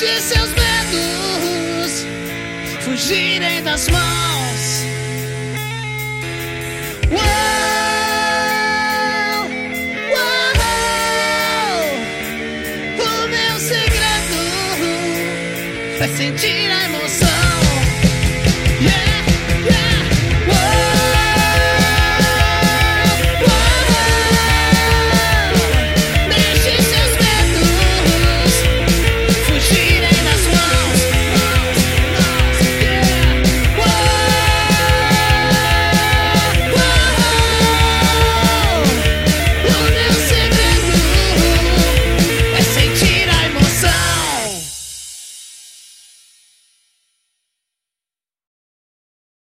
Deixe seus medos fugirem das mãos. Uou, uou, o meu segredo é sentir a emoção.